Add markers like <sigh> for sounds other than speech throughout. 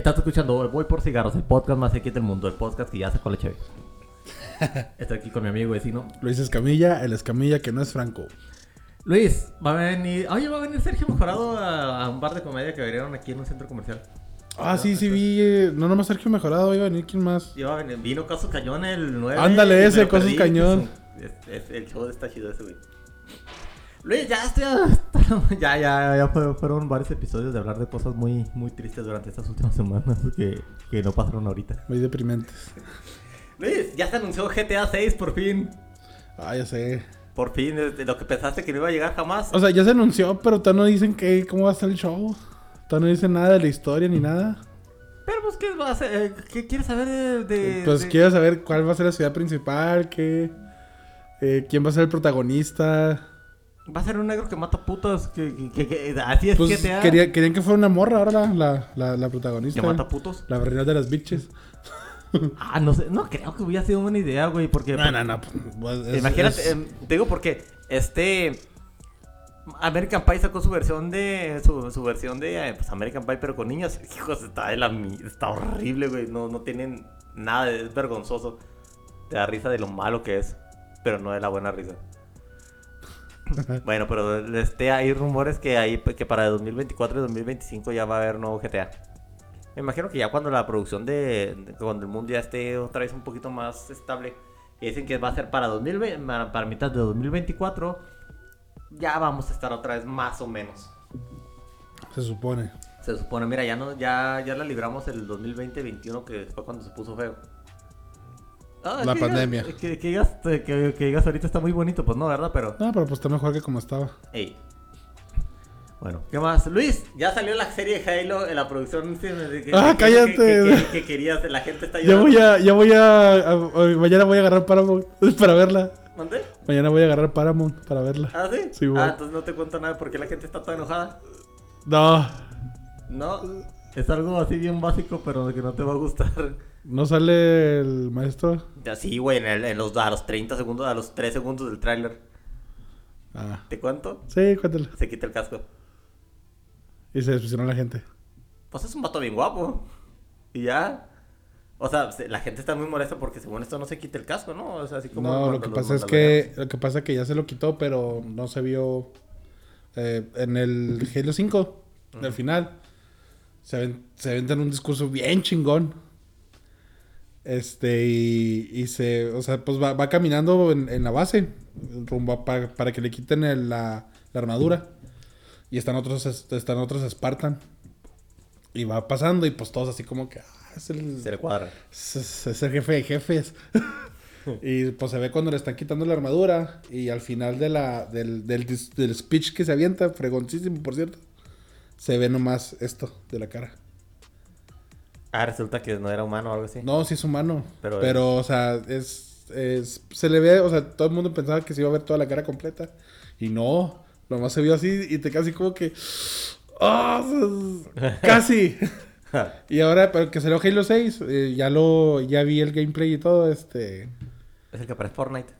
Estás escuchando Voy por Cigarros, el podcast más X del mundo, el podcast que ya sacó la chévere. <laughs> Estoy aquí con mi amigo vecino. Luis Escamilla, el Escamilla que no es Franco. Luis, va a venir. Oye, va a venir Sergio Mejorado a, a un bar de comedia que abrieron aquí en un centro comercial. Ah, sí, sí vi. eh, no nomás Sergio Mejorado, iba a venir quién más. Iba a venir- vino Caso Cañón el 9. Ándale, y me ese, lo Casos perdí, Cañón. pues, es- es- el show está chido ese, güey. Luis, ya estoy. <laughs> Ya, ya, ya fue- fueron varios episodios de hablar de cosas muy, muy tristes durante estas últimas semanas que, que no pasaron ahorita. Muy deprimentes. Luis, ya se anunció GTA 6 por fin. Ah, ya sé. Por fin, lo que pensaste que no iba a llegar jamás. O sea, ya se anunció, pero todavía no dicen que, cómo va a estar el show. Todavía no dicen nada de la historia ni nada. Pero pues, ¿qué va a hacer? Eh, ¿Qué quieres saber de...? de- Pues de- quiero saber cuál va a ser la ciudad principal, qué, eh, quién va a ser el protagonista. Va a ser un negro que mata putas. Que, que- que- que- así es Pues quería- querían que fuera una morra ahora la, la, la, la protagonista. Que mata putos. La reina de las bitches. Ah, no sé. No creo que hubiera sido buena idea, güey. Porque... No, no, no. pues, es- Imagínate, es- em, te digo porque este American Pie sacó su versión de su, su versión de eh, pues, American Pie pero con niños. <laughs> Hijos, está de la está horrible, güey. No, no tienen nada, es vergonzoso. Te da risa de lo malo que es, pero no de la buena risa. <laughs> bueno, pero este hay rumores que hay que para 2024 y 2025 ya va a haber nuevo GTA. Me imagino que ya cuando la producción de, de- cuando el mundo ya esté otra vez un poquito más estable, y dicen que va a ser para 2020, para, mitad de 2024, ya vamos a estar otra vez más o menos. Se supone. Se supone, mira, ya no, ya, ya la libramos el 2020-21 que fue cuando se puso feo. Ah, La que digas- pandemia. que, que digas, que, que digas ahorita está muy bonito, pues no, ¿verdad? Pero, No, pero pues está mejor que como estaba. ey. Bueno, ¿qué más? Luis, ya salió la serie de Halo en la producción. sí, de- que- Ah, cállate. Que, que- que querías, la gente está Ya llorando. voy a, ya voy a, a- a- mañana voy a agarrar Paramount <laughs> para verla. ¿Mandé? Mañana voy a agarrar Paramount para verla. ¿Ah, sí? Sí, ah, güey. entonces no te cuento nada porque la gente está toda enojada. No, No, es algo así bien básico, pero que no te va a gustar. No sale el maestro. Ya sí, güey, en, el- en los, a los 30 segundos, a los 3 segundos del tráiler. Ah, ¿Te cuento? sí, cuéntale. Se quita el casco. Y se decepcionó la gente. Pues es un vato bien guapo. Y ya. O sea, se- la gente está muy molesta porque según esto no se quita el casco, ¿no? O sea, así como... No, lo que pasa es que, lo que pasa es que ya se lo quitó, pero no se vio eh, en el Halo 5, al final. Se, ven, se aventan un discurso bien chingón. Este, y, y se, o sea, pues va, va caminando en, en la base, rumbo a- para, para que le quiten el- la, la armadura. Y están otros, es- están otros Spartan. Y va pasando y pues todos así como que, ah, es el, Se le cuadra. es, es- es el jefe de jefes. <laughs> y pues se ve cuando le están quitando la armadura. Y al final de la, del, del, del speech que se avienta, fregoncísimo por cierto, se ve nomás esto de la cara. Ah, resulta que no era humano o algo así. No, sí es humano. Pero Pero, o sea, es, es. Se le ve, o sea, todo el mundo pensaba que se iba a ver toda la cara completa. Y no, nomás se vio así y te casi como que. ¡Ah! <laughs> ¡Casi! y ahora, pero que salió Halo 6, eh, ya lo. Ya vi el gameplay y todo, este. Es el que aparece Fortnite.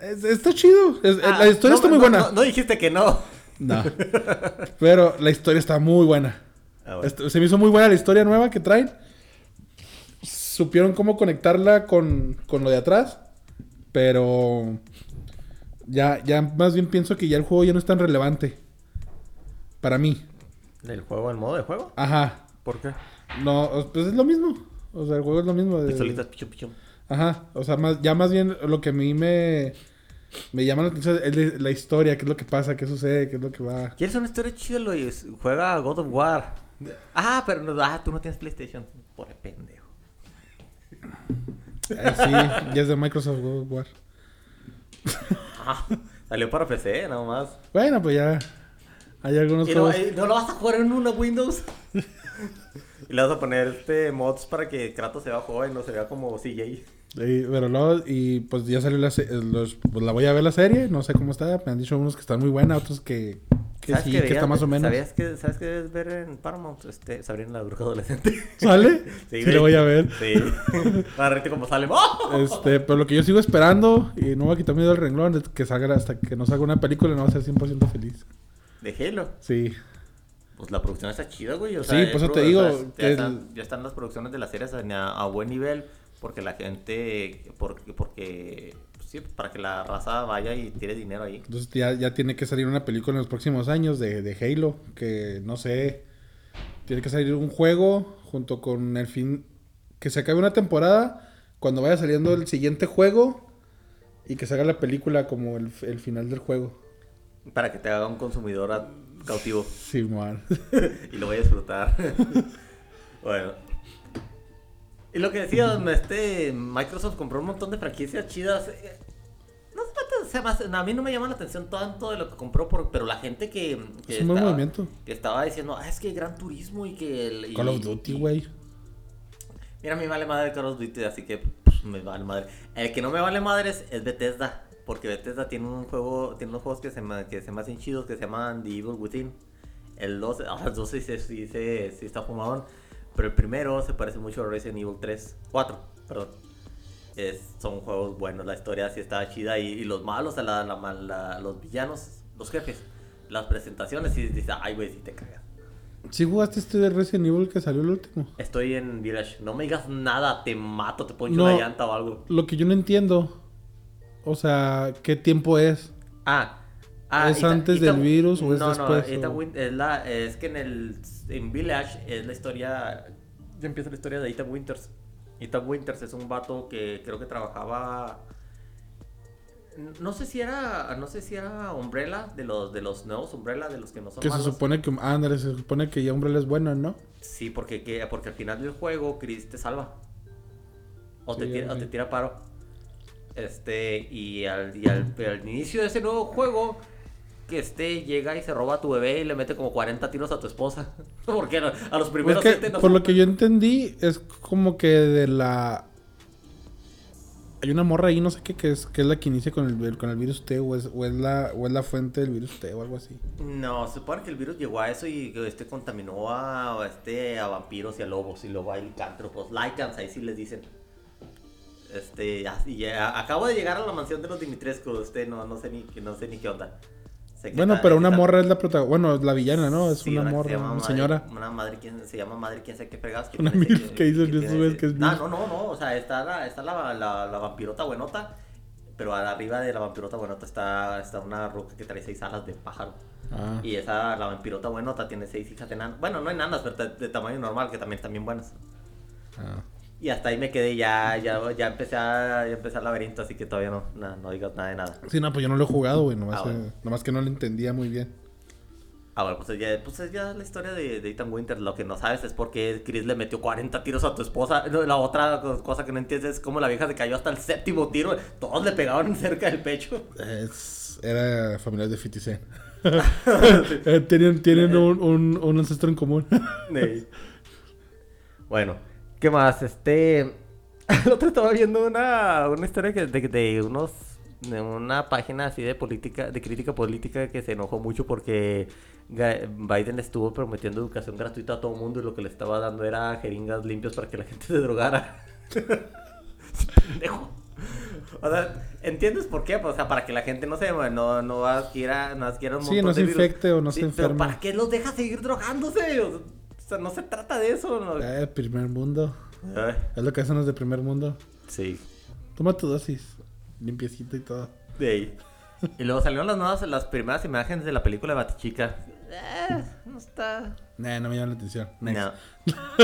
Es- está chido. Es- Ah, la historia no, está muy no, buena. No, no dijiste que no. No. <laughs> Pero la historia está muy buena. Ah, bueno. Se me hizo muy buena la historia nueva que traen. Supieron cómo conectarla con, con lo de atrás. Pero ya, ya más bien pienso que ya el juego ya no es tan relevante. Para mí. ¿Del juego, el modo de juego? Ajá. ¿Por qué? No, pues es lo mismo. O sea, el juego es lo mismo. de- Pistolitas, pichum, pichum. Ajá. O sea, más, ya más bien lo que a mí me, me llama la atención es de- la historia, qué es lo que pasa, qué sucede, qué es lo que va. ¿Quieres una historia chida, Luis? Juega God of War. Ah, pero no, ah, tú no tienes PlayStation. Por pendejo. Eh, sí, ya es de Microsoft War. Ah, salió para PC, nada más. Bueno, pues ya. Hay algunos ¿Y no, eh, no lo vas a jugar en una Windows? y le vas a poner este mods para que Kratos se vea joven, no se vea como CJ. Y, pero luego, y pues ya salió la se- los, pues la voy a ver la serie, no sé cómo está. Me han dicho unos que están muy buena, otros que, que ¿Sabes sí, que está más o menos. ¿Sabías que, ¿Sabes qué debes ver en Paramount? Este, Sabrina la bruja adolescente. <laughs> ¿Sale? <laughs> Sí, lo voy a ver. Sí. <laughs> Para como sale. ¡Oh! Este, pero lo que yo sigo esperando, y no voy a quitar miedo del renglón, es que salga hasta que no salga una película, no va a ser 100% feliz. De Halo. Sí. Pues la producción está chida, güey. O Sí, sea, por eso es te digo o sea, ya, que están, el- ya están las producciones de las series a, a buen nivel. Porque la gente. Porque. porque sí, para que la raza vaya y tire dinero ahí. Entonces ya, ya tiene que salir una película en los próximos años de, de Halo, que no sé, tiene que salir un juego junto con el fin, que se acabe una temporada, cuando vaya saliendo el siguiente juego y que se haga la película como el, el final del juego. Para que te haga un consumidor a- cautivo. Sí, man. <laughs> y lo voy a disfrutar. <laughs> bueno. Y lo que decía, este Microsoft compró un montón de franquicias chidas. Se a mí no me llama la atención tanto de lo que compró, por- pero la gente que, que Es un buen estaba- movimiento. que estaba diciendo, ah, es que Gran Turismo y que el... y- Call of Duty, güey. Mira, a mí me vale madre Call of Duty, así que pues, me vale madre. El que no me vale madre es, es Bethesda, porque Bethesda tiene un juego, tiene unos juegos que se me, que se me hacen chidos, que se llaman The Evil Within. El 2, ah, <laughs> el 2 sí, sí, sí, sí, sí está fumadón, pero el primero se parece mucho a Resident Evil 3, 4, perdón. Es, son juegos buenos, la historia sí está chida y, y los malos, la, la, la- los villanos, los jefes, las presentaciones, y dices, ay güey, si te cagas. ¿Sí jugaste este de Resident Evil que salió el último? Estoy en Village, no me digas nada, te mato, te poncho No. una llanta o algo. Lo que yo no entiendo, o sea, ¿qué tiempo es? Ah, ah, ¿Es Ita- antes Ita- del virus o es no, después, No, Ita o? Es, la, es que en el en Village es la historia. Ya empieza la historia de Ethan Winters. Ethan Winters es un vato que creo que trabajaba. No sé si era. No sé si era Umbrella de los de los nuevos Umbrella, de los que no son Que se supone que, ándale, se supone que ya Umbrella es buena, ¿no? Sí, porque, que, porque al final del juego Chris te salva. O, Sí, te, tira, ya o vi. te tira paro. Este, y al, y al, al inicio de ese nuevo juego, que este llega y se roba a tu bebé y le mete como 40 tiros a tu esposa. <laughs> Porque a a los Es primeros que, siete no por se- lo que yo entendí, es como que de la... Hay una morra ahí, no sé qué, que es, que es la que inicia con el, con el virus T, o es, o, es la, o es la fuente del virus T, o algo así. No, se supone que el virus llegó a eso y este contaminó a, este, a vampiros y a lobos y luego a licántropos. Lycans, ahí sí les dicen. Este, ya- acabo de llegar a la mansión de los Dimitrescu, este, no, no sé ni, no sé ni qué onda. Sé que Bueno, pero una morra es la protagonista, bueno, es la villana, ¿no? Es Sí, una que se morra, llama una madre- señora. Una madre, ¿quién se llama madre? ¿Quién sabe qué fregados? que Una milf que dices, sabes ese- que es No, milf. no, no, no, o sea, está la, está la, la, la vampirota buenota, pero arriba de la vampirota buenota está, está una roca que trae seis alas de pájaro. Ah, Y esa, la vampirota buenota, tiene seis hijas enanas. Bueno, no enanas, pero de, de tamaño normal, que también están bien buenas. ah. Y hasta ahí me quedé, ya, ya, ya empecé a, ya empecé el laberinto, así que todavía no, no, no digas nada de nada. Sí, no, pues yo no lo he jugado, güey, nomás, Ah, bueno. eh, nomás que no lo entendía muy bien. Ah, bueno, pues ya, pues es ya la historia de, de Ethan Winter. Lo que no sabes es por qué Chris le metió 40 tiros a tu esposa. La otra cosa que no entiendes es cómo la vieja se cayó hasta el séptimo tiro. Todos le pegaban <laughs> cerca del pecho. Es, era familiar de 50 Cent. <laughs> <laughs> Eh, tienen tienen un, un, un ancestro en común. Sí. Bueno, ¿qué más? Este. <laughs> El otro estaba viendo una, una historia que, de, de unos. De una página así de política, de crítica política que se enojó mucho porque Biden estuvo prometiendo educación gratuita a todo el mundo y lo que le estaba dando era jeringas limpias para que la gente <laughs> se drogara. Pendejo. O sea, ¿entiendes por qué? Pues, o sea, para que la gente no se no, no adquiera, no adquiera un Sí, montón no se de virus. infecte o no se Pero enferme. ¿para qué los deja seguir drogándose? O sea, no se trata de eso. ¿no? Eh, primer mundo. Ay, Es lo que hacen los de primer mundo. sí, Toma tu dosis. Limpiecita y todo. de ahí. Y luego salieron las nuevas, las primeras imágenes de la película de Batichica. Eh, no está. Nah, no me llama la atención. Next. No,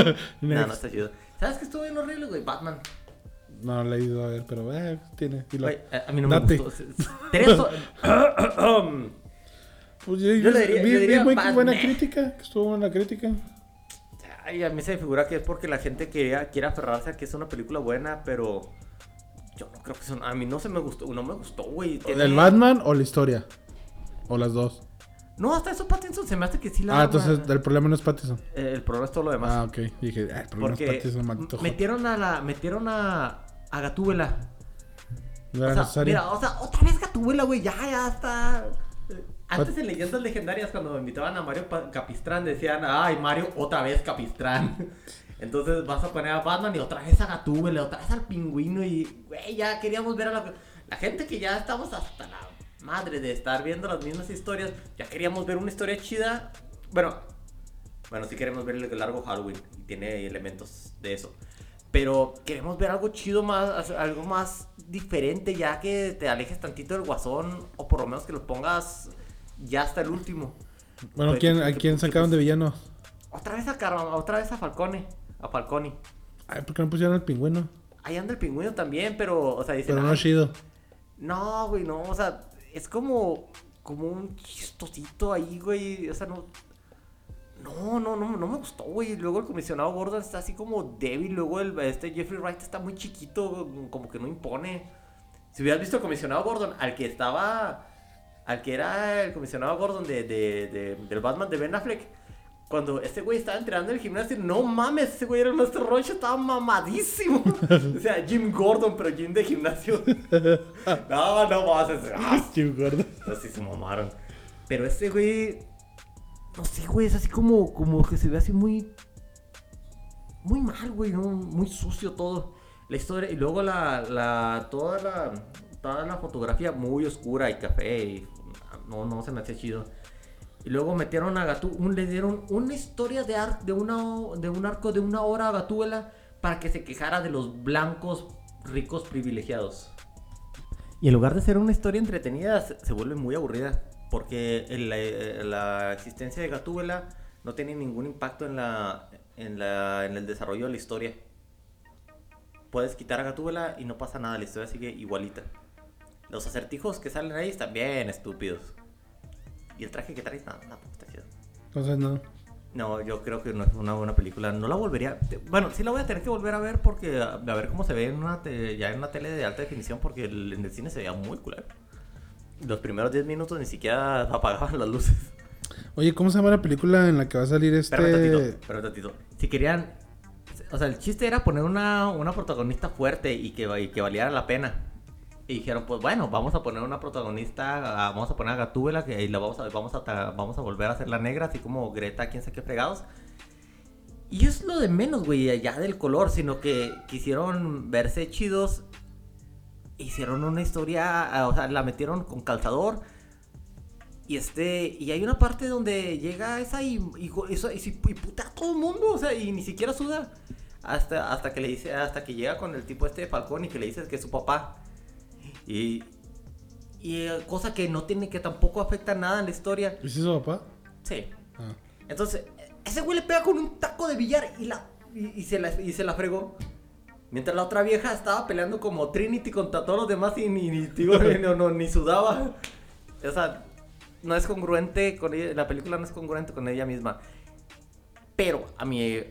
Next. <laughs> no, no está chido. ¿Sabes qué estuvo bien horrible, güey? Batman. No lo he ido a ver, pero eh, tiene. y lo- Güey, a, a mí no me Date. gustó. Tres <laughs> <coughs> Pues yo, Yo le diría- vi, yo vi muy buena crítica. que Estuvo buena crítica. Ay, a mí se me figura que es porque la gente quería, quiere aferrarse a que es una película buena, pero yo no creo que son. A mí no se me gustó, no me gustó, güey. Tiene- ¿El Batman o la historia? O las dos. No, hasta eso Pattinson se me hace que sí la. Ah, entonces el problema no es Pattinson. Eh, el problema es todo lo demás. Ah, ok. Dije, ah, el problema es porque Pattinson, maldito metieron a la. Metieron a. A Gatúbela. No O sea, necesario. mira, o sea, otra vez Gatúbela, güey, ya, ya está. Antes en leyendas legendarias, cuando invitaban a Mario Capistrán, decían, ay, Mario, otra vez Capistrán. <laughs> Entonces vas a poner a Batman y otra vez a Gatúbela, otra vez al pingüino y, güey, ya queríamos ver a la, la gente que ya estamos hasta la madre de estar viendo las mismas historias. Ya queríamos ver una historia chida. Bueno, Bueno, sí queremos ver el largo Halloween y tiene elementos de eso. Pero queremos ver algo chido más, algo más diferente, ya que te alejes tantito del guasón, o por lo menos que lo pongas ya hasta el último. Bueno, Pues, ¿quién, ¿a quién sacaron de villano? Otra vez a otra vez a Falcone, a Falconi. Ay, ¿por qué no pusieron al pingüino? Ahí anda el pingüino también, pero, o sea, dicen, Pero no "Ay, es chido. No, güey, no, o sea, es como, como un chistosito ahí, güey, o sea, no, no, no, no, no me gustó, güey, luego el comisionado Gordon está así como débil, luego el, este Jeffrey Wright está muy chiquito, como que no impone. Si hubieras visto el comisionado Gordon, al que estaba, al que era el comisionado Gordon de, de, de- del Batman de Ben Affleck, cuando este güey estaba entrenando en el gimnasio, no mames, ese güey era el Master Roche, estaba mamadísimo. <laughs> o sea, Jim Gordon, pero Jim de gimnasio. <laughs> no, no más. Ah, <laughs> Jim Gordon. Así se mamaron. Pero ese güey. No sé, güey, es así como, como que se ve así muy. Muy mal, güey, ¿no? Muy sucio todo. La historia. Y luego la. la toda la. Toda la fotografía muy oscura y café. Y no, no se me hace chido. Y luego metieron a Gatú, le dieron una historia de, un arco de una hora a Gatúbela para que se quejara de los blancos ricos privilegiados. Y en lugar de ser una historia entretenida, se, vuelve muy aburrida. Porque el- la, existencia de Gatúbela no tiene ningún impacto en el desarrollo de la historia. Puedes quitar a Gatúbela y no pasa nada, la historia sigue igualita. Los acertijos que salen ahí están bien estúpidos. Y el traje que traes, nada, tampoco está chido. Entonces no. No, yo creo que no es una buena película. No la volvería. Bueno, sí la voy a tener que volver a ver porque a, a ver cómo se ve en una te- ya en una tele de alta definición porque el- en el cine se veía muy culero. Los primeros 10 minutos ni siquiera <laughs> apagaban las luces. Oye, ¿cómo se llama la película en la que va a salir este. espérame tantito. Si querían. O sea, el chiste era poner una, una protagonista fuerte y que, y que valiera la pena. Y dijeron, pues bueno, vamos a poner una protagonista, a- vamos a poner a Gatúbela y la vamos a, vamos, a, vamos a volver a hacerla negra, así como Greta, quién sabe qué fregados. Y es lo de menos, güey, ya del color, sino que quisieron verse chidos. Hicieron una historia, ah, o sea, la metieron con calzador. Y este, y hay una parte donde llega esa y, y, y, putea a todo el mundo, o sea, y ni siquiera suda. Hasta, hasta que le dice, hasta que llega con el tipo este de Falcón y que le dices que es su papá. Y, y eh, cosa que no tiene, que tampoco afecta nada en la historia. ¿Es su papá? Sí. Ah. Entonces, ese güey le pega con un taco de billar y, la, y, y se, la, y se la fregó. Mientras la otra vieja estaba peleando como Trinity contra todos los demás y ni, ni, digo, <laughs> no, no, ni sudaba. O sea, no es congruente con ella, la película no es congruente con ella misma. Pero, a mi,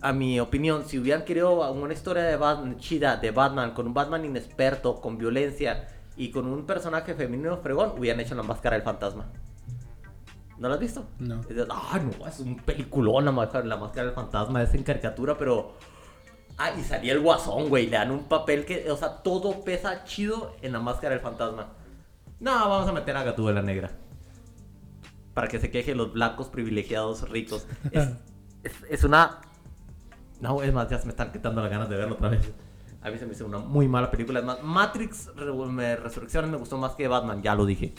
a mi opinión, si hubieran querido una historia de Batman chida, de Batman, con un Batman inexperto, con violencia y con un personaje femenino fregón, hubieran hecho la máscara del fantasma. ¿No lo has visto? No. Ah, no, es un peliculón la máscara, la máscara del fantasma, es en caricatura, pero... Ah, y salía el guasón, güey, le dan un papel que, o sea, todo pesa chido en la máscara del fantasma. No, vamos a meter a Gatúbela negra. Para que se queje los blancos privilegiados ricos. Es, <laughs> es, es una... No, es más, ya se me están quitando las ganas de verlo otra vez. A mí se me hizo una muy mala película. Es más, Matrix me- Resurrecciones me gustó más que Batman, ya lo dije.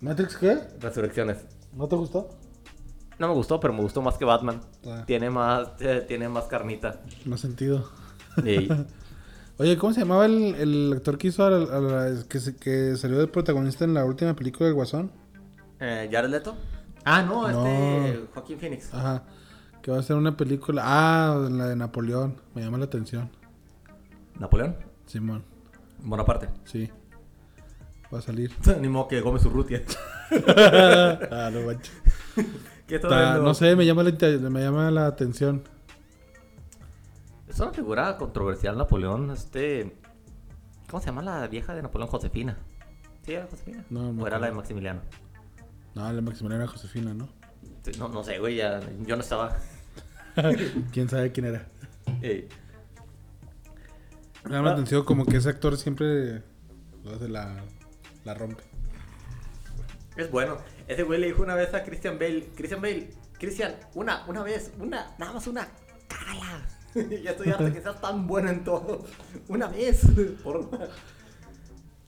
¿Matrix qué? Resurrecciones. ¿No te gustó? No me gustó, pero me gustó más que Batman. Ah. Tiene más, eh, tiene más carnita. Más sentido. <laughs> Oye, ¿cómo se llamaba el, el actor que hizo a la- a la- que, se- que salió de protagonista en la última película del Guasón? eh, ¿Jared Leto? Ah, no, No. este Joaquín Phoenix. Ajá. Que va a ser una película. Ah, la de Napoleón. Me llama la atención. Napoleón. Simón. Bonaparte. Sí. Va a salir. <laughs> Ni modo que Gómez Urrutia. <laughs> ah, no manches. <laughs> ¿Qué está Está- viendo? no sé, me llama, la, me llama la atención. Es una figura controversial, Napoleón. Este. ¿Cómo se llama la vieja de Napoleón? Josefina. ¿Sí era Josefina? No, no ¿O era la de. Maximiliano? No, la Maximiliana era Josefina, ¿no? No, no sé, güey, ya, yo no estaba. <laughs> ¿Quién sabe quién era? Eh, Me llama la Ah. atención como que ese actor siempre lo hace la, la rompe. es bueno. Ese güey le dijo una vez a Christian Bale: Christian Bale, Christian, una, una vez, una, nada más una, cágala. <laughs> ya estoy harto que seas tan bueno en todo. Una vez, por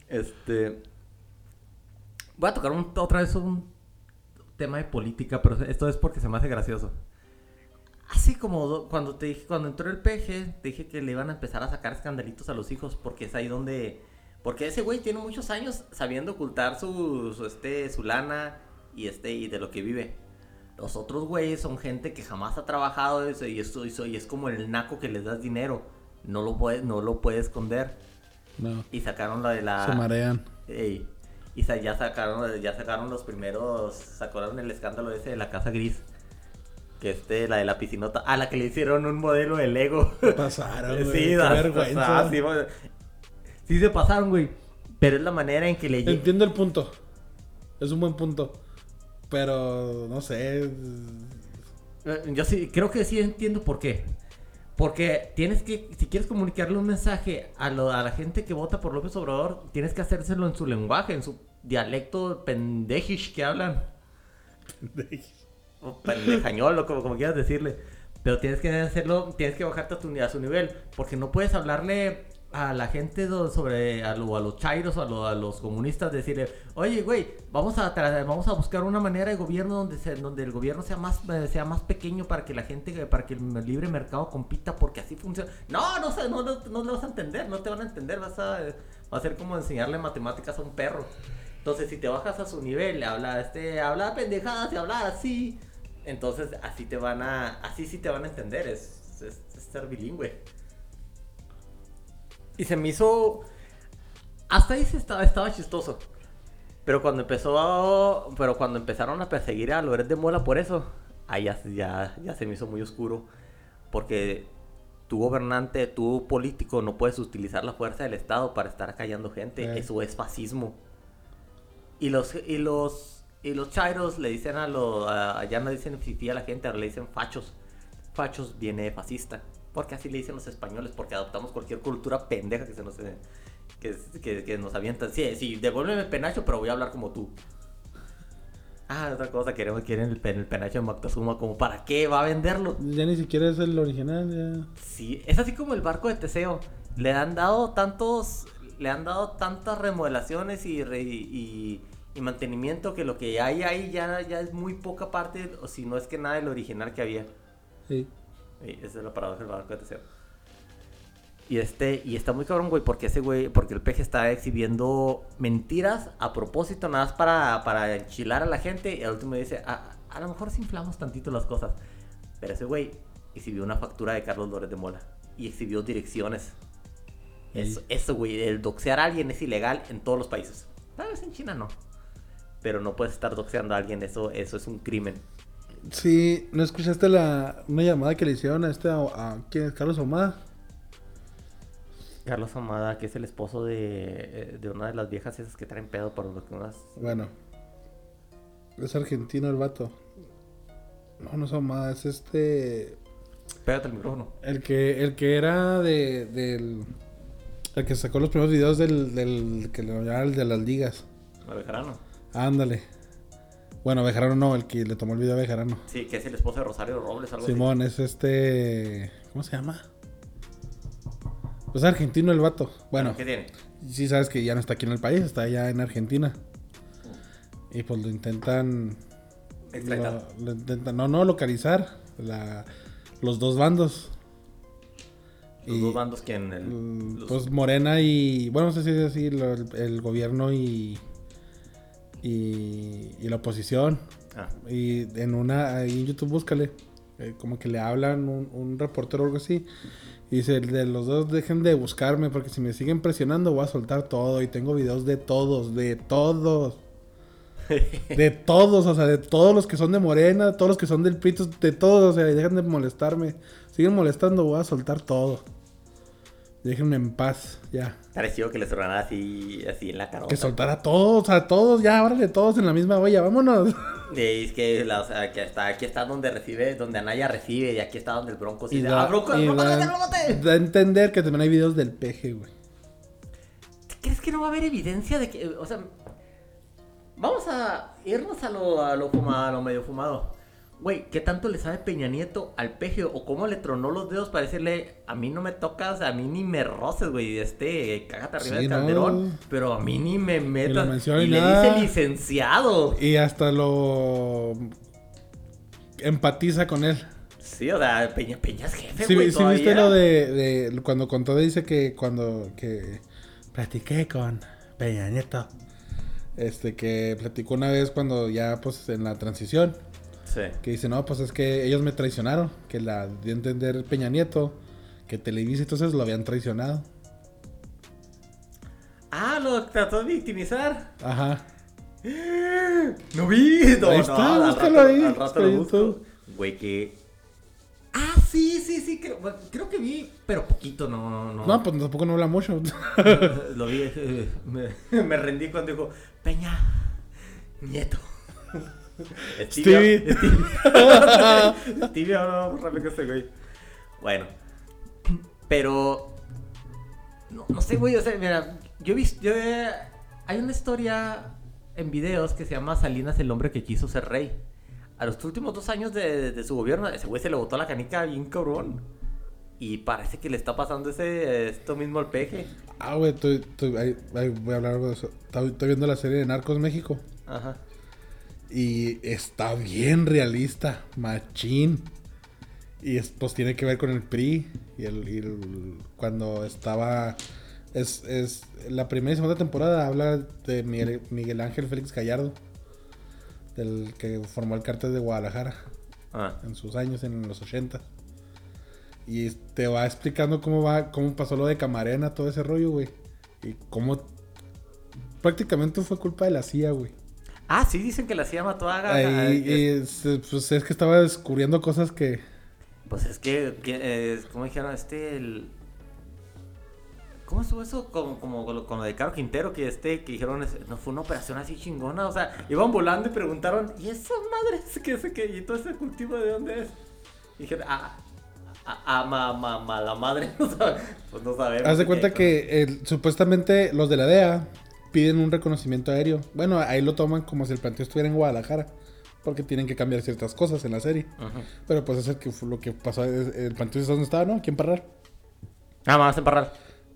Este. Voy a tocar un- otra vez un tema de política, pero esto es porque se me hace gracioso. Así como do- cuando te dije, cuando entró el peje, te dije que le iban a empezar a sacar escandalitos a los hijos, porque es ahí donde. Porque ese güey tiene muchos años sabiendo ocultar su, su, este, su lana y este y de lo que vive. Los otros güeyes son gente que jamás ha trabajado eso, y, esto, y, so- y es como el naco que les das dinero. No lo puede, no lo puede esconder. No, Y sacaron la de la. se marean. Ey, y ya sacaron, ya sacaron los primeros, sacaron el escándalo ese de la casa gris. Que este, la de la piscinota, a la que le hicieron un modelo de Lego. Pasaron, <laughs> güey. sí, qué vergüenza. sí, se pasaron, güey. Pero es la manera en que le Entiendo el punto. Es un buen punto. Pero, no sé. Eh, Yo sí, creo que sí entiendo por qué. Porque tienes que, si quieres comunicarle un mensaje a, lo- a la gente que vota por López Obrador, tienes que hacérselo en su lenguaje, en su dialecto pendejish que hablan. <laughs> O como, quieras decirle. Pero tienes que hacerlo, tienes que bajarte a, tu, a su nivel. Porque no puedes hablarle a la gente sobre, a, lo- a los chairos o a, lo- a los comunistas, decirle, oye, güey, vamos a, vamos a buscar una manera de gobierno donde, se, donde el gobierno sea más, eh, sea más pequeño para que la gente, para que el libre mercado compita, porque así funciona. No, no, no, no, no lo vas a entender, no te van a entender, vas a, va ser como enseñarle matemáticas a un perro. Entonces, si te bajas a su nivel, habla, este, habla pendejadas y hablar así, entonces así te van a, así sí te van a entender, es, es- es ser bilingüe. Y se me hizo, hasta ahí se estaba, estaba chistoso. Pero cuando empezó, a- pero cuando empezaron a perseguir a Loret de Mola por eso, ahí ya, ya, ya se me hizo muy oscuro. Porque tu gobernante, tu político, no puedes utilizar la fuerza del Estado para estar callando gente. Eh. Eso es fascismo. Y los, y los, y los chairos le dicen a los, allá no dicen fifí a la gente, ahora le dicen fachos. Fachos viene de fascista. Porque así le dicen los españoles, porque adoptamos cualquier cultura pendeja que se nos, eh, que, que, que nos avientan. Sí, sí, devuélveme el penacho, pero voy a hablar como tú. Ah, otra cosa, queremos, quieren el, pen- el penacho de Moctezuma, como para qué va a venderlo. Ya ni siquiera es el original. Ya. Sí, es así como el barco de Teseo. Le han dado tantos, le han dado tantas remodelaciones y, re- y, y mantenimiento que lo que hay ahí ya, ya es muy poca parte, o si no es que nada del original que había. Sí. Sí, esa es la paradoja del barco de Teseo. Y este, y está muy cabrón, güey, porque ese güey, porque el peje está exhibiendo mentiras a propósito, nada más para, para enchilar a la gente. Y al último dice, a, a lo mejor sí inflamos tantito las cosas. Pero ese güey exhibió una factura de Carlos Lórez de Mola. Y exhibió direcciones. Eso, eso, güey, el doxear a alguien es ilegal en todos los países. Tal vez en China no. Pero no puedes estar doxeando a alguien, eso, eso es un crimen. Sí, ¿no escuchaste la, una llamada que le hicieron a este, a, a- ¿quién es? Carlos Omada? Carlos Amada, que es el esposo de, de una de las viejas esas que traen pedo por lo que unas... Bueno, es argentino el vato. No, no es Omada, es este, Pégate el micrófono. el que, el que era de, del, el que sacó los primeros videos del, del, que le llamaban el de las ligas. ¿La Bejarano? Ándale. Bueno, Bejarano no, el que le tomó el video a Bejarano. Sí, que es el esposo de Rosario Robles, algo Simón, es este, ¿cómo se llama? Es argentino el vato. Bueno, ¿Qué tiene? sí sabes que ya no está aquí en el país, está allá en Argentina. Y pues lo intentan. Lo, lo intentan, no, no, localizar. La, los dos bandos. Los Y, dos bandos que en el... mm, los- Pues Morena y. Bueno, no sé si es así, el gobierno y, y. y la oposición. Ah, Y en una. Ahí en YouTube búscale. eh, como que le hablan un, un reportero o algo así. Y dice, de los dos dejen de buscarme porque si me siguen presionando voy a soltar todo. Y tengo videos de todos, de todos. <laughs> De todos, o sea, de todos los que son de Morena, todos los que son del Prito, de todos, o sea, dejen de molestarme. Siguen molestando, voy a soltar todo. Déjenme en paz, ya. pareció que les ordenara así, así en la cara. Que soltara a todos, a todos, ya, órale, todos en la misma olla, vámonos. <laughs> es que, la, o sea, que está, aquí está donde recibe, donde Anaya recibe, y aquí está donde el Bronco sí Y da, ¡Ah, Bronco, y Bronco, da a entender que también hay videos del peje, güey. ¿Crees que no va a haber evidencia de que, o sea, vamos a irnos a lo, a lo, fuma- a lo medio fumado? Güey, ¿qué tanto le sabe Peña Nieto al peje? O cómo le tronó los dedos para decirle, a mí no me tocas, a mí ni me roces, güey, este, cágate arriba Sí, del no. calderón, pero a mí ni me metas. y le dice licenciado. Y hasta lo empatiza con él. Sí, o sea, Peña, Peña es jefe, Sí, güey, sí viste todavía. lo de, de- cuando contó dice que cuando que platiqué con Peña Nieto. Este que platicó una vez cuando ya pues en la transición. Sí. Que dice, no, pues es que ellos me traicionaron. Que la dio a entender Peña Nieto. Que Televisa entonces lo habían traicionado. Ah, lo trató de victimizar. Ajá. <gasps> No vi. No, Ahí no, está, al búscalo rato, ahí, al rato está lo busco. Güey, que. Ah, sí, sí, sí. Creo, creo que vi, pero poquito, no, no, no. No, pues tampoco no habla mucho. <laughs> Lo vi. <laughs> Me, me rendí cuando dijo Peña Nieto. Stevie. Stevie. <laughs> Stevie ahora más rápido que este güey. Bueno. Pero. No, no sé, güey. O sea, mira, yo he visto. Yo hay una historia en videos que se llama Salinas, el hombre que quiso ser rey. A los últimos dos años de, de su gobierno, ese güey se le botó la canica bien cabrón. Y parece que le está pasando ese esto mismo al peje. ah, güey, estoy- estoy- ahí- ahí voy a hablar algo de eso. Estoy, estoy viendo la serie de Narcos México. Ajá. Y está bien realista, machín. Y es- pues tiene que ver con el PRI. Y, el, y el- cuando estaba. Es, es la primera y segunda temporada habla de Miguel, Miguel Ángel Félix Gallardo. Del que formó el cártel de Guadalajara Ah. en sus años, en los 80. Y te va explicando cómo va, cómo pasó lo de Camarena, todo ese rollo, güey. Y cómo prácticamente fue culpa de la CIA, güey. Ah, sí, dicen que la CIA mató a... a- a- Ahí, es- y es, pues es que estaba descubriendo cosas que. Pues es que, que, eh, ¿cómo dijeron? Este, el... ¿Cómo estuvo eso? Como, como con lo, con lo de Caro Quintero, que este, que dijeron, no fue una operación así chingona, o sea, iban volando y preguntaron, ¿y esa madre es que ese que, y todo ese cultivo de dónde es? Y dijeron, ah, ah, ah, ma, ma, ma, la madre, <laughs> no sabe, pues no sabemos. Haz de cuenta que el- supuestamente los de la DEA piden un reconocimiento aéreo. Bueno, ahí lo toman como si el planteo estuviera en Guadalajara. Porque tienen que cambiar ciertas cosas en la serie. Ujú. Pero pues es el que fue lo que pasó. es- El planteo es donde estaba, ¿no? Aquí en Parral. Ah, vamos a emparrar.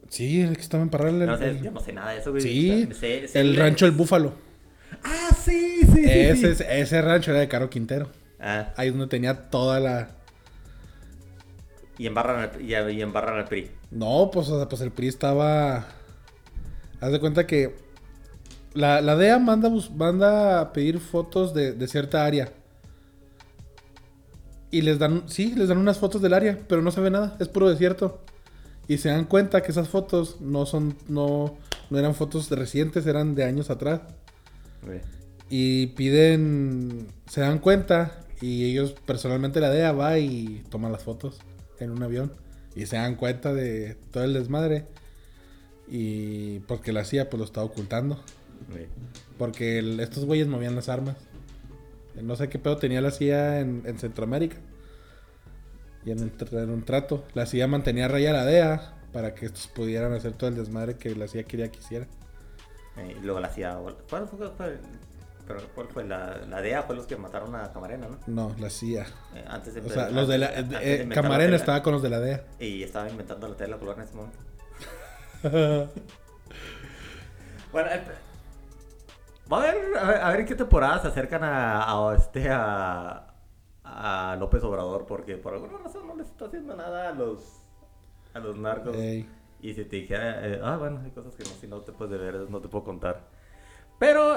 Sí, el que estaba en Parral. el- No sé, el- yo no sé nada de eso, güey. sí, Sé- sé el rancho El Búfalo. Ah, sí, sí, sí, Ese, sí. es- ese rancho era de Caro Quintero. Ah, Ahí es donde tenía toda la... y embarran al, y, y embarran al PRI. No, pues, o sea, pues el PRI estaba... Haz de cuenta que la, la DEA manda, manda a pedir fotos de, de cierta área. Y les dan, sí, les dan unas fotos del área, pero no se ve nada, es puro desierto. Y se dan cuenta que esas fotos no son, no, no eran fotos recientes, eran de años atrás. Y piden, se dan cuenta y ellos personalmente la DEA va y toma las fotos en un avión y se dan cuenta de todo el desmadre y porque la CIA pues lo estaba ocultando Porque el- estos güeyes movían las armas no sé qué pedo tenía la CIA en, en Centroamérica y en, un tra- en un trato la CIA mantenía a raya a la DEA para que estos pudieran hacer todo el desmadre que la CIA quería que hiciera Eh, y luego la CIA. ¿Cuál fue? cuál ¿cuál fue? La, la DEA fue los que mataron a Camarena, ¿no? no la CIA Eh, antes de o sea los de la eh, de eh, Camarena estaba con los de la DEA Y estaba inventando la tela color en ese momento. <laughs> Bueno, eh, va a ver, a ver, a ver en qué temporada se acercan a, a, este, a, a López Obrador, porque por alguna razón no les está haciendo nada a los, a los narcos. Ey. Y si te dijera, eh, ah, bueno, hay cosas que no, si no te puedes ver, no te puedo contar. Pero,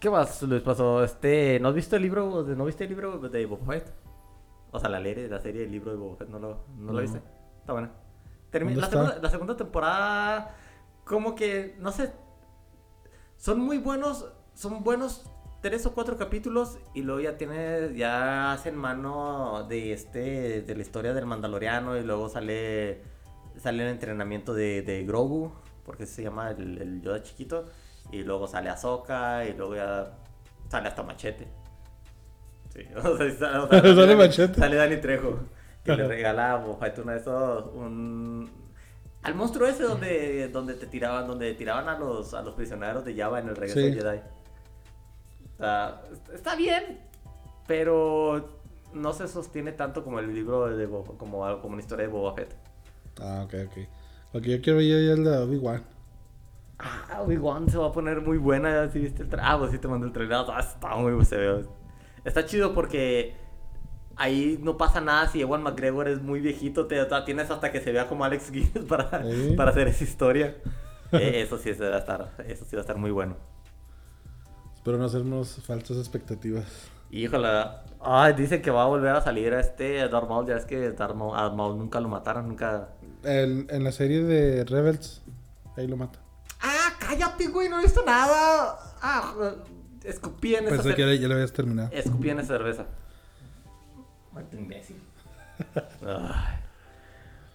¿qué más les pasó? Este, ¿no has visto el libro, de- no viste el libro de Boba Fett? O sea, la, ley, la serie, el libro de Boba Fett, ¿no lo, no lo No. viste? Está buena. Termi- ¿Dónde la, está? segunda, la segunda temporada, como que, no sé, son muy buenos, son buenos tres o cuatro capítulos y luego ya tiene, ya hacen mano de este, de la historia del Mandaloriano y luego sale, sale el entrenamiento de, de Grogu, porque se llama el, el Yoda chiquito, y luego sale Ahsoka y luego ya sale hasta Machete. Sí, <laughs> o sea, sale, o sea, <laughs> Sale Dani- Machete. Sale Dani Trejo, que le regala a uno de esos, un... Al monstruo ese donde, donde te tiraban, donde tiraban a los, a los prisioneros de Java en el regreso Sí. de Jedi. O sea, est- está bien. pero no se sostiene tanto como el libro de Boba, como, como una historia de Boba Fett. Ah, ok, ok. Lo que yo quiero ver es el de Obi-Wan. Ah, Obi-Wan se va a poner muy buena. ¿sí viste el tra- ah, pues sí te mandé el trailer. Ah, está muy se ve- Está chido porque ahí no pasa nada si Ewan McGregor es muy viejito. Te, tienes hasta que se vea como Alex <laughs> Guinness para, hacer esa historia. Eh, eso sí va a estar, eso sí va a estar muy bueno. Espero no hacernos falsas expectativas. Híjole, ay, dicen que va a volver a salir a este Darth Maul. Ya es que Darth Maul, a Maul nunca lo mataron, nunca. El- en la serie de Rebels, ahí lo mata. Ah, cállate, güey, no he visto nada. Ah, escupí en esa Pensé cer- que ya, ya lo habías terminado. Escupí en esa cerveza. Maldito imbécil. Ay.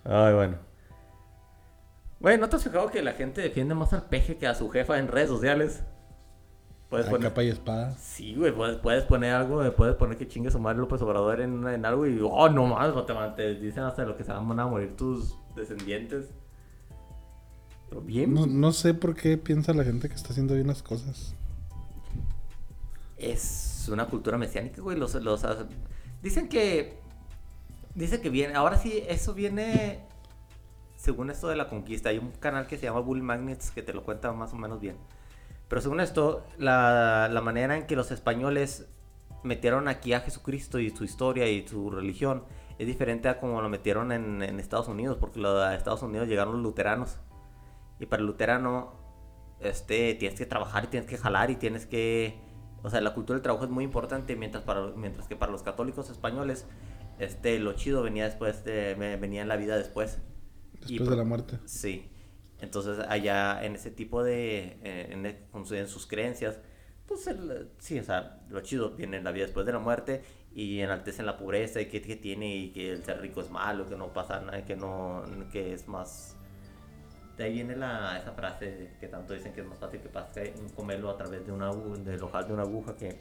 Ay, bueno. Güey, ¿no te has fijado que la gente defiende más al peje que a su jefa en redes sociales? Puedes A poner... capa y espada. Sí, güey, puedes, puedes poner algo, puedes poner que chingue su madre López Obrador en, en algo y, oh, no más, te, te dicen hasta lo que se van a morir tus descendientes. Pero bien, No, no sé por qué piensa la gente que está haciendo bien las cosas. es una cultura mesiánica, güey. Los, los, dicen que, dicen que viene, ahora sí, eso viene, según esto de la conquista, hay un canal que se llama Bull Magnets que te lo cuenta más o menos bien. Pero según esto, la, la manera en que los españoles metieron aquí a Jesucristo y su historia y su religión es diferente a como lo metieron en, en Estados Unidos, porque lo de Estados Unidos llegaron los luteranos. Y para el luterano, este, tienes que trabajar y tienes que jalar y tienes que... O sea, la cultura del trabajo es muy importante, mientras, para, mientras que para los católicos españoles, este, lo chido venía después, de, ve- venía en la vida después. Después de la muerte. Sí. Entonces, allá en ese tipo de. eh, En, su- en sus creencias, pues el- sí, o sea, lo chido viene en la vida después de la muerte y enaltecen la pobreza y que, que tiene y que el ser rico es malo, que no pasa nada, que no. que es más. De ahí viene la, esa frase que tanto dicen que es más fácil que pase un comelo a través de una del ojal de una aguja que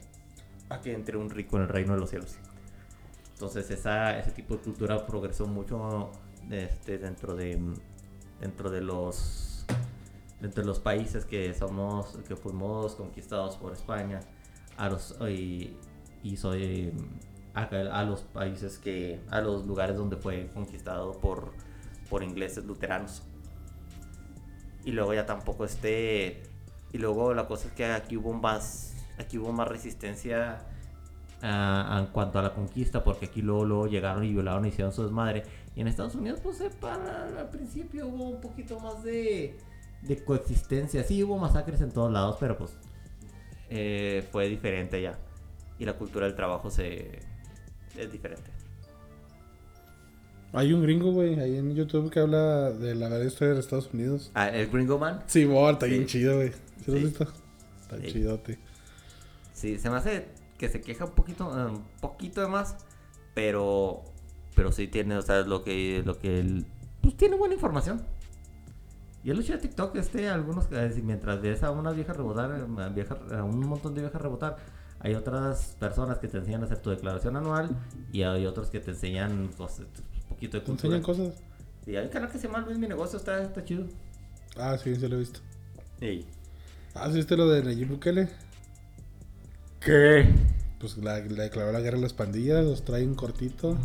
a que entre un rico en el reino de los cielos. Entonces esa, ese tipo de cultura progresó mucho este, dentro de dentro de los dentro de los países que somos que fuimos conquistados por España a los y, y soy a, a los países que a los lugares donde fue conquistado por por ingleses luteranos y luego ya tampoco este y luego la cosa es que aquí hubo más aquí hubo más resistencia a- en cuanto a la conquista porque aquí luego, luego llegaron y violaron y hicieron su desmadre. Y en Estados Unidos pues para, al principio hubo un poquito más de de coexistencia. Sí hubo masacres en todos lados pero pues eh, fue diferente ya. Y la cultura del trabajo se es diferente Hay un gringo, güey, ahí en YouTube que habla de la verdadera historia de Estados Unidos. ah, el Gringo Man Sí, bo, está Sí. bien chido, güey. ¿Sí lo has visto? Está Sí. chidote. Sí, se me hace que se queja un poquito, eh, un poquito de más, pero, pero sí tiene, o sea, lo que, lo que, él- pues tiene buena información. Y el hecho de TikTok, este, algunos, mientras ves a una vieja rebotar, eh, a, vieja- a un montón de viejas rebotar, hay otras personas que te enseñan a hacer tu declaración anual y hay otros que te enseñan un poquito de ¿Te cultura. enseñan cosas? Y hay un canal que se llama Luis Mi Negocio, está, está chido. Ah, sí, sí lo he visto. Sí. Ah, ¿sí viste lo de Nayib Bukele? ¿Qué? Pues la, le declaró la guerra a las pandillas, los trae un cortito.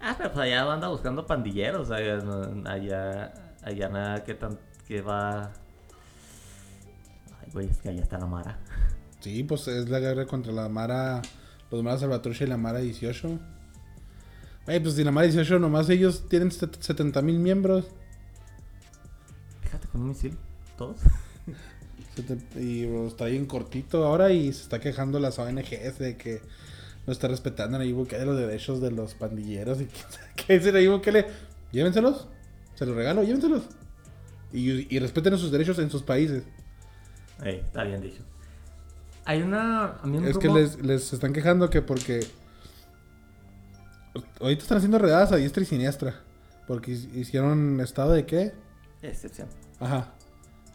Ah, pero pues allá anda buscando pandilleros. Allá, allá nada que tan que va. Ay, güey, es que allá está la Mara. Sí, pues es la guerra contra la Mara, los Mara Salvatrucha y la Mara 18. Güey, pues Mara 18 nomás ellos tienen 70 mil miembros. Fíjate con un misil, todos. <laughs> Y los trae en cortito ahora y se está quejando las ONGs de que no está respetando a Nayib Bukele los derechos de los pandilleros. y <laughs> ¿Qué dice Nayib Bukele? Llévenselos, se los regalo, llévenselos. Y, y respeten sus derechos en sus países. Está bien dicho. Hay una. A mí un Es que les están quejando que porque. Ahorita están haciendo redadas a diestra y siniestra. Porque hi- hicieron estado de qué? Excepción. Ajá.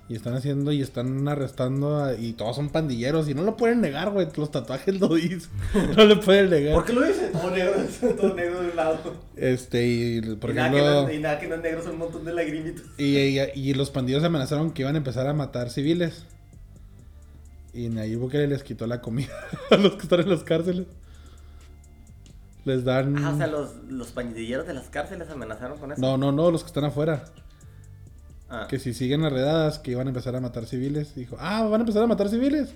Y están haciendo y están arrestando a- y todos son pandilleros y no lo pueden negar, güey. Los tatuajes lo dicen. <laughs> no le pueden negar. qué lo dice? Todo negro, <laughs> todo negro de un lado. Este, y por y, nada que ejemplo. no, y nada que no es negro, son un montón de lagrimitas. Y, y- y los pandilleros amenazaron que iban a empezar a matar civiles. Y Nayib Bukele les quitó la comida <laughs> a los que están en las cárceles. Les dan... Ah, o sea, los, los pandilleros de las cárceles amenazaron con eso. No, no, no, los que están afuera. Ah. Que si siguen las redadas, que iban a empezar a matar civiles. Dijo, ah, van a empezar a matar civiles.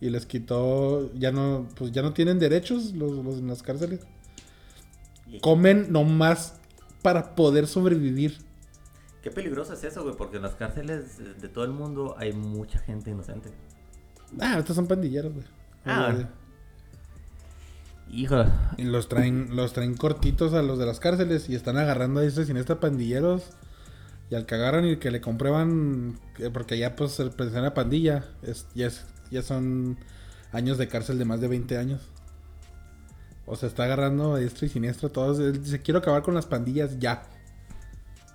Y les quitó, ya no, pues ya no tienen derechos los, los en las cárceles. Y- Comen nomás para poder sobrevivir. Qué peligroso es eso, güey, porque en las cárceles de- de todo el mundo hay mucha gente inocente. Ah, estos son pandilleros, güey. Ah. Híjole. Y los traen, los traen cortitos a los de las cárceles y están agarrando a estos siniestra pandilleros. Y al que agarran y que le comprueban, que- porque ya pues el pertenecer a pandilla, es, ya, es- ya son años de cárcel de más de 20 años. O sea, está agarrando a diestra y siniestra a todos. Él dice, quiero acabar con las pandillas ya.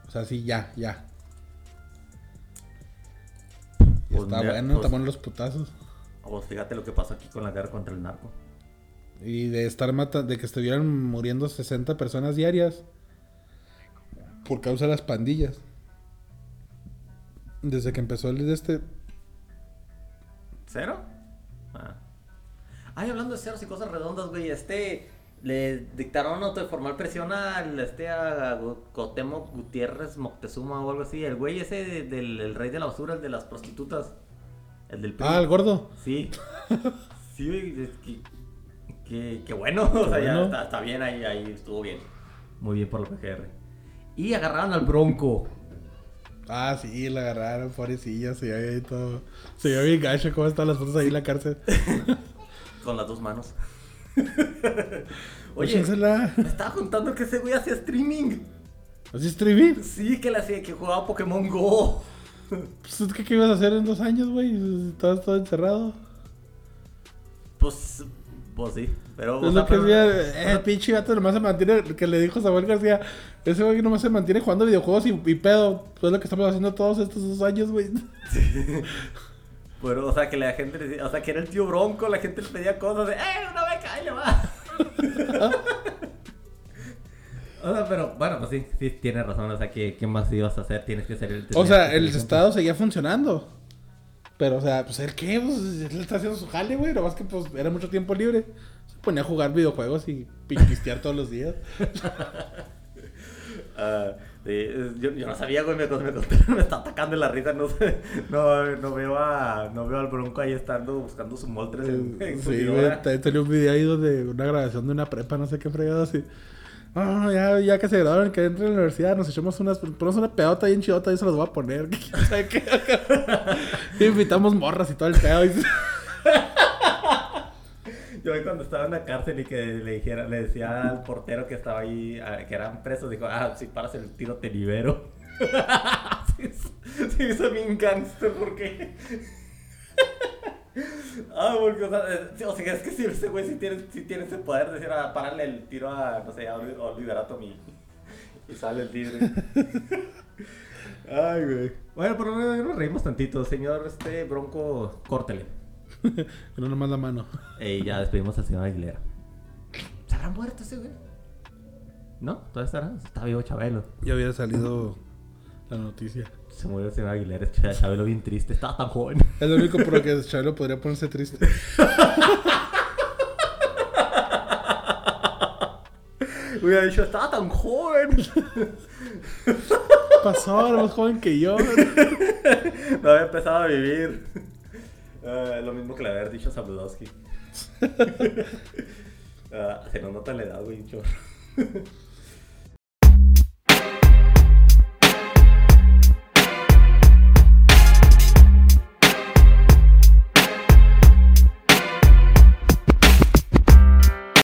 O sea, sí, ya, ya. Pues está mira, bueno, pues- los putazos. Pues fíjate lo que pasó aquí con la guerra contra el narco. Y de estar mata de que estuvieran muriendo 60 personas diarias por causa de las pandillas. Desde que empezó el de este. ¿Cero? Ah. Ay, hablando de ceros y cosas redondas, güey, este le dictaron auto de formal presión al este a Cuauhtémoc Gutiérrez Moctezuma o algo así, el güey ese de- del el rey de la basura, el de las prostitutas. El del PRI. Ah, el gordo. Sí. <laughs> Sí, güey, es que, que, que bueno, <laughs> o sea, ya está, está bien ahí, ahí estuvo bien. Muy bien por la PGR. Y agarraron al Bronco. Ah, sí, la agarraron, pobrecilla, se veía ahí todo. Se veía bien gacho cómo están las fotos ahí en la cárcel. <laughs> Con las dos manos. <laughs> Oye, Échensela. me estaba contando que ese güey hacía streaming. ¿Así streaming? Sí, que le hacía, que jugaba Pokémon Go. Pues, ¿qué, ¿qué ibas a hacer en dos años, güey? Estabas todo encerrado. Pues, pues sí, pero... o Es sea, lo que pero- decía, eh, el pinche gato nomás se mantiene, que le dijo Samuel García, ese güey nomás se mantiene jugando videojuegos y, y pedo. Pues es lo que estamos haciendo todos estos dos años, güey. <laughs> Pero, o sea, que la gente le decía, o sea, que era el tío Bronco, la gente le pedía cosas de, ¡eh, una beca, ahí le va! <laughs> o sea, pero, bueno, pues sí, sí, tienes razón, o sea, ¿qué, qué más ibas a hacer? Tienes que ser el... O sea, el estado seguía funcionando. Pero, o sea, pues él qué, pues él está haciendo su jale, güey. Nomás que pues era mucho tiempo libre. Se ponía a jugar videojuegos y pistear todos los días. <laughs> Ah, sí, yo, yo no sabía, güey, me, me, me está atacando la risa, no sé, no, no veo a, no veo al Bronco ahí estando buscando su moltres en, en Sí, güey. Tenía un video ahí donde una grabación de una prepa, no sé qué fregado así. No, ya, ya que se graduaron, que entre a la universidad, nos echamos unas, ponemos una pedota bien chidota y se los voy a poner. <laughs> ¿Quién sabe qué? <laughs> Y invitamos morras y todo el pedo. y- Yo cuando estaba en la cárcel y que le dijera, le decía al portero que estaba ahí, ah, que eran presos, dijo, ah, si paras el tiro te libero. <laughs> sí, hizo bien gangster porque... ah, porque, o sea, eh, o sea, es que si ese güey sí tiene, sí tiene ese poder de decir, ah, párale el tiro a, no sé, a, Oli- a Oliverato mi... Y sale el tigre. Ay, güey. Bueno, pero no nos reímos tantito. Señor, este bronco, córtele. <laughs> No nomás la mano. Y ya despedimos al señor Aguilera. ¿Se habrá muerto ese güey? ¿No? ¿Todavía estará? Está vivo Chabelo. Ya había salido la noticia. Se murió el señor Aguilera. Chabelo bien triste. Estaba tan joven. <laughs> Es lo único por lo que Chabelo podría ponerse triste. Hubiera dicho, estaba tan joven. <laughs> Pasó, era más joven que yo. No había empezado a vivir. Ah, lo mismo que le haber dicho a Sabludowski. <laughs> Ah, se nos nota la edad, güey. chorro.